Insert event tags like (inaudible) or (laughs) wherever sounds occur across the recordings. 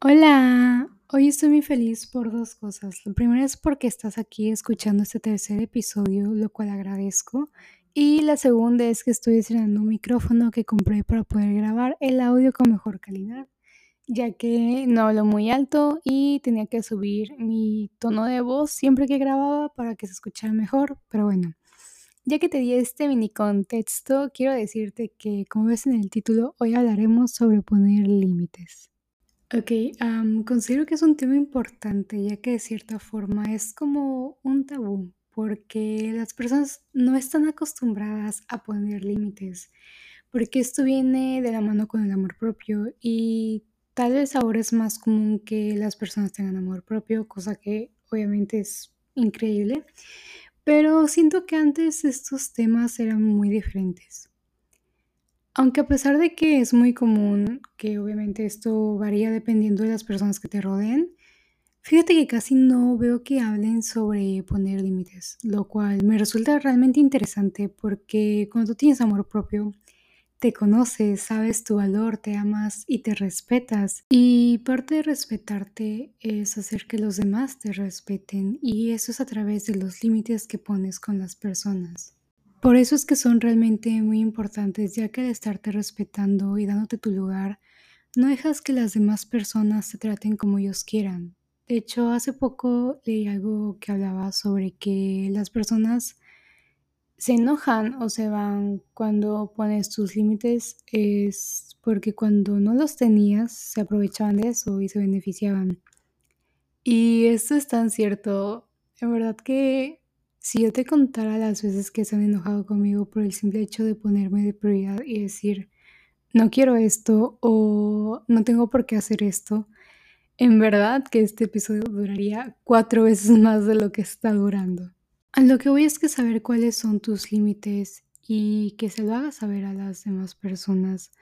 Hola, hoy estoy muy feliz por dos cosas. La primera es porque estás aquí escuchando este tercer episodio, lo cual agradezco. Y la segunda es que estoy estrenando un micrófono que compré para poder grabar el audio con mejor calidad, ya que no hablo muy alto y tenía que subir mi tono de voz siempre que grababa para que se escuchara mejor. Pero bueno, ya que te di este mini contexto, quiero decirte que, como ves en el título, hoy hablaremos sobre poner límites. Ok, am, considero que es un tema importante, ya que de cierta forma es como un tabú, porque las personas no están acostumbradas a poner límites, porque esto viene de la mano con el amor propio y tal vez ahora es más común que las personas tengan amor propio, cosa que obviamente es increíble, pero siento que antes estos temas eran muy diferentes. Aunque a pesar de que es muy común, que obviamente esto varía dependiendo de las personas que te rodeen, fíjate que casi no veo que hablen sobre poner límites, lo cual me resulta realmente interesante porque cuando tú tienes amor propio, te conoces, sabes tu valor, te amas y te respetas. Y parte de respetarte es hacer que los demás te respeten y eso es a través de los límites que pones con las personas. Por eso es que son realmente muy importantes, ya que al estarte respetando y dándote tu lugar, no dejas que las demás personas te traten como ellos quieran. De hecho, hace poco leí algo que hablaba sobre que las personas se enojan o se van cuando pones tus límites es porque cuando no los tenías se aprovechaban de eso y se beneficiaban. Y esto es tan cierto. En verdad que si yo te contara las veces que se han enojado conmigo por el simple hecho de ponerme de prioridad y decir, no quiero esto o no tengo por qué hacer esto, en verdad que este episodio duraría cuatro veces (laughs) más de lo que está durando. A lo que voy es que saber cuáles son tus límites y que se lo hagas saber a las demás personas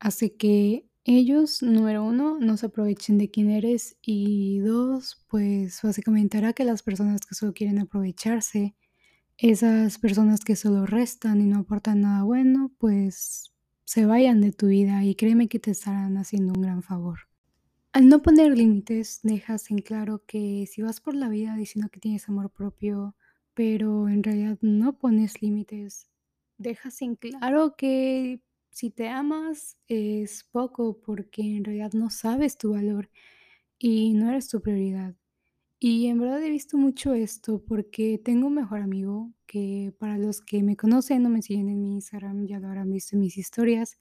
hace que ellos, número uno, no se aprovechen de quién eres y dos, pues básicamente hará que las personas que solo quieren aprovecharse, esas personas que solo restan y no aportan nada bueno, pues se vayan de tu vida y créeme que te estarán haciendo un gran favor. Al no poner límites, dejas en claro que si vas por la vida diciendo que tienes amor propio, pero en realidad no pones límites, dejas en claro que si te amas es poco porque en realidad no sabes tu valor y no eres tu prioridad. Y en verdad he visto mucho esto porque tengo un mejor amigo que para los que me conocen o me siguen en mi Instagram ya lo habrán visto en mis historias.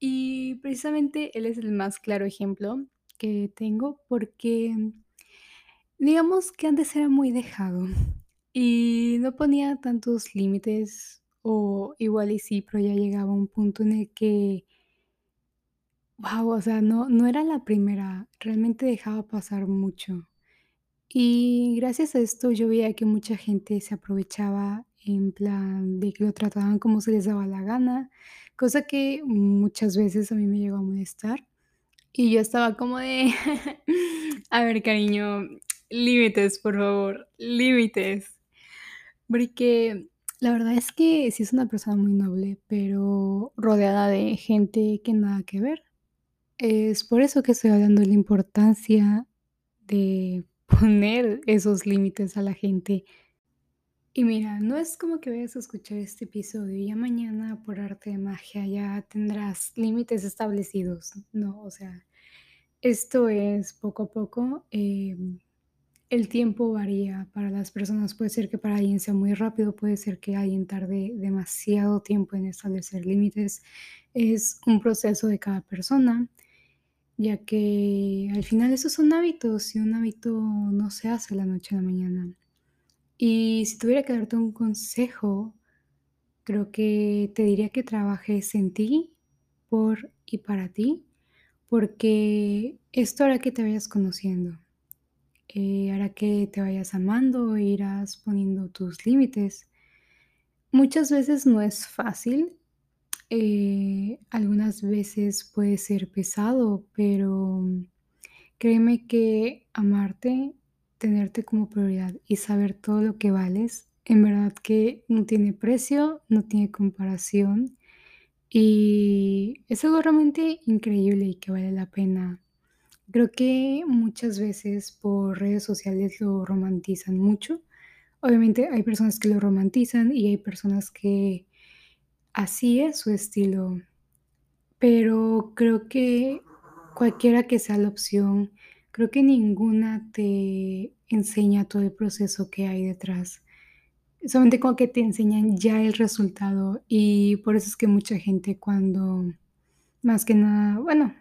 Y precisamente él es el más claro ejemplo que tengo porque digamos que antes era muy dejado y no ponía tantos límites o igual y sí, pero ya llegaba un punto en el que, wow, o sea, no, no era la primera, realmente dejaba pasar mucho. Y gracias a esto yo veía que mucha gente se aprovechaba en plan de que lo trataban como se les daba la gana, cosa que muchas veces a mí me llegó a molestar. Y yo estaba como de, (laughs) a ver, cariño, límites, por favor, límites. Porque la verdad es que sí es una persona muy noble, pero rodeada de gente que nada que ver. Es por eso que estoy hablando de la importancia de (laughs) poner esos límites a la gente. Y mira, no es como que vayas a escuchar este episodio y ya mañana por arte de magia ya tendrás límites establecidos. No, o sea, esto es poco a poco. em, el tiempo varía para las personas. Puede ser que para alguien sea muy rápido, puede ser que alguien tarde demasiado tiempo en establecer límites. Es un proceso de cada persona, ya que al final esos son hábitos y un hábito no se hace la noche a la mañana. Y si tuviera que darte un consejo, creo que te diría que trabajes en ti, por y para ti, porque esto hará que te vayas conociendo eh, que te vayas amando irás poniendo tus límites. Muchas veces no es fácil, eh, algunas veces puede ser pesado, pero créeme que amarte, tenerte como prioridad y saber todo lo que vales, en verdad que no tiene precio, no tiene comparación y es algo realmente increíble y que vale la pena Creo que muchas veces por redes sociales lo romantizan mucho. Obviamente hay personas que lo romantizan y hay personas que así es su estilo, pero creo que cualquiera que sea la opción, creo que ninguna te enseña todo el proceso que hay detrás. Solamente como que te enseñan ya el resultado y por eso es que mucha gente cuando más que nada, bueno,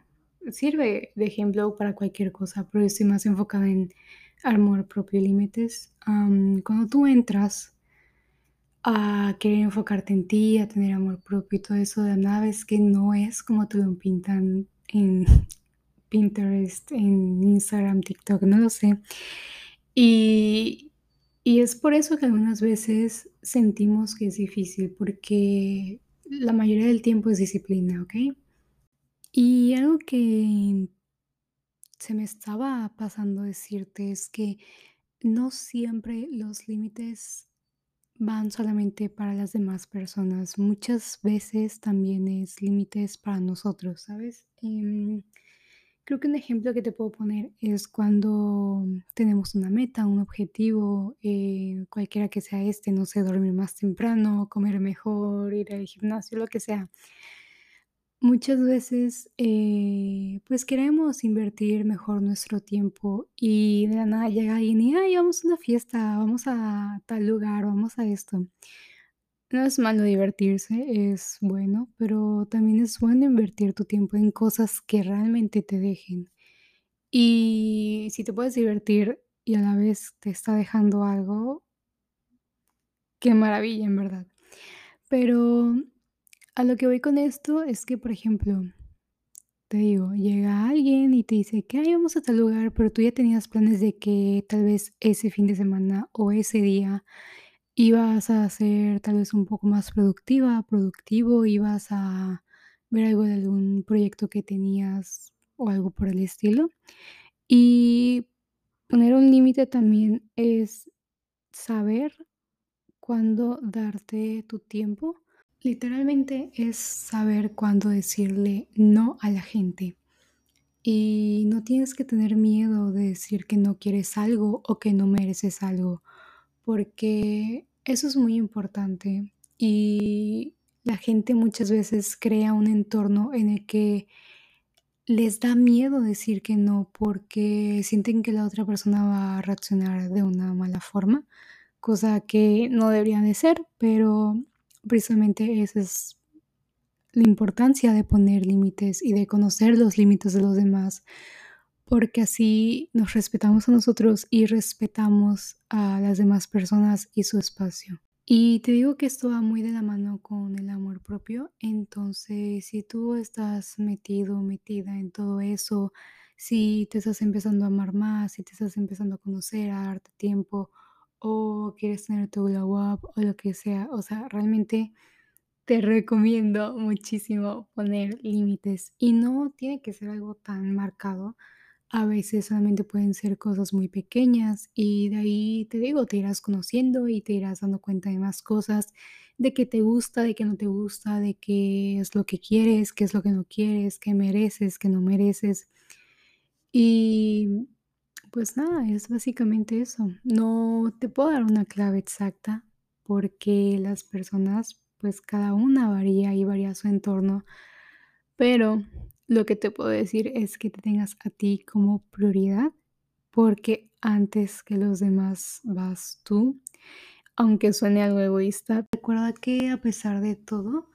sirve de ejemplo para cualquier cosa, pero estoy más enfocada en amor propio y límites. Am, cuando tú entras a querer enfocarte en ti, a tener amor propio y todo eso, de nada ves que no es como te lo pintan en (laughs) Pinterest, en Instagram, TikTok, no lo sé. Y, y es por eso que algunas veces sentimos que es difícil, porque la mayoría del tiempo es disciplina, ¿ok? Y algo que se me estaba pasando decirte es que no siempre los límites van solamente para las demás personas. Muchas veces también es límites para nosotros, ¿sabes? Em, creo que un ejemplo que te puedo poner es cuando tenemos una meta, un objetivo, eh, cualquiera que sea este, no sé, dormir más temprano, comer mejor, ir al gimnasio, lo que sea. Muchas veces, eh, pues queremos invertir mejor nuestro tiempo y de la nada llega alguien y, ay, vamos a una fiesta, vamos a tal lugar, vamos a esto. No es malo divertirse, es bueno, pero también es bueno invertir tu tiempo en cosas que realmente te dejen. Y si te puedes divertir y a la vez te está dejando algo, qué maravilla, en verdad. Pero a lo que voy con esto es que, por ejemplo, Te digo, llega alguien y te dice que: "Ay, vamos a tal lugar", pero tú ya tenías planes de que tal vez ese fin de semana o ese día ibas a ser tal vez un poco más productiva, productivo, ibas a ver algo de algún proyecto que tenías o algo por el estilo. Y poner un límite también es saber cuándo darte tu tiempo. Literalmente es saber cuándo decirle no a la gente. Y no tienes que tener miedo de decir que no quieres algo o que no mereces algo, porque eso es muy importante. Y la gente muchas veces crea un entorno en el que les da miedo decir que no porque sienten que la otra persona va a reaccionar de una mala forma, cosa que no debería de ser, pero precisamente esa es la importancia de poner límites y de conocer los límites de los demás, porque así nos respetamos a nosotros y respetamos a las demás personas y su espacio. Y te digo que esto va muy de la mano con el amor propio, entonces si tú estás metido, metida en todo eso, si te estás empezando a amar más, si te estás empezando a conocer, a darte tiempo, o quieres tener tu glow up o lo que sea, o sea, realmente te recomiendo muchísimo poner límites y no tiene que ser algo tan marcado. A veces solamente pueden ser cosas muy pequeñas y de ahí te digo, te irás conociendo y te irás dando cuenta de más cosas, de qué te gusta, de qué no te gusta, de qué es lo que quieres, qué es lo que no quieres, qué mereces, qué no mereces. Y pues nada, es básicamente eso. No te puedo dar una clave exacta porque las personas, pues cada una varía y varía su entorno, pero lo que te puedo decir es que te tengas a ti como prioridad porque antes que los demás vas tú, aunque suene algo egoísta. Recuerda que a pesar de todo,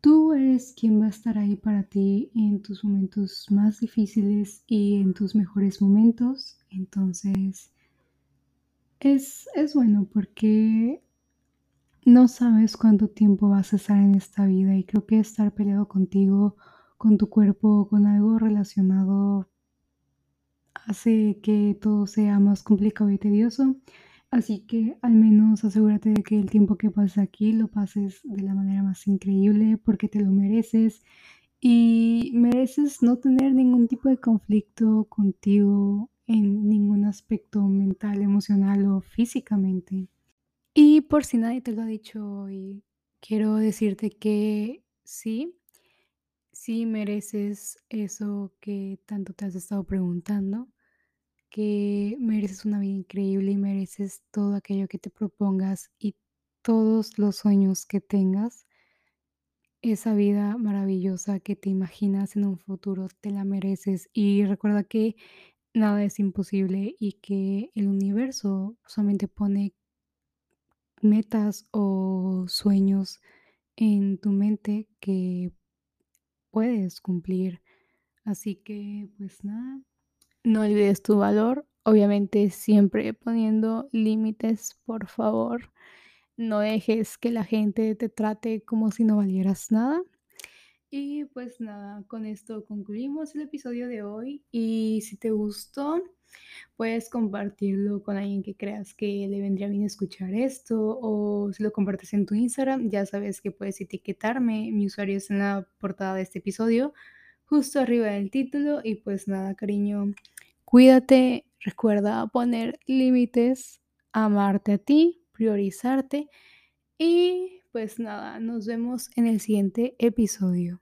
Tú eres quien va a estar ahí para ti en tus momentos más difíciles y en tus mejores momentos. Entonces, es, es bueno porque no sabes cuánto tiempo vas a estar en esta vida y creo que estar peleado contigo, con tu cuerpo, con algo relacionado, hace que todo sea más complicado y tedioso. Así que al menos asegúrate de que el tiempo que pases aquí lo pases de la manera más increíble porque te lo mereces y mereces no tener ningún tipo de conflicto contigo en ningún aspecto mental, emocional o físicamente. Y por si nadie te lo ha dicho hoy, quiero decirte que sí, sí mereces eso que tanto te has estado preguntando, que mereces una vida increíble y mereces todo aquello que te propongas y todos los sueños que tengas. Esa vida maravillosa que te imaginas en un futuro, te la mereces. Y recuerda que nada es imposible y que el universo solamente pone metas o sueños en tu mente que puedes cumplir. Así que, pues nada, no olvides tu valor, obviamente siempre poniendo límites, por favor. No dejes que la gente te trate como si no valieras nada. Y pues nada, con esto concluimos el episodio de hoy. Y si te gustó, puedes compartirlo con alguien que creas que le vendría bien escuchar esto. O si lo compartes en tu Instagram, ya sabes que puedes etiquetarme. Mi usuario es en la portada de este episodio, justo arriba del título. Y pues nada, cariño, cuídate. Recuerda poner límites, amarte a ti, priorizarte. Y pues nada, nos vemos en el siguiente episodio.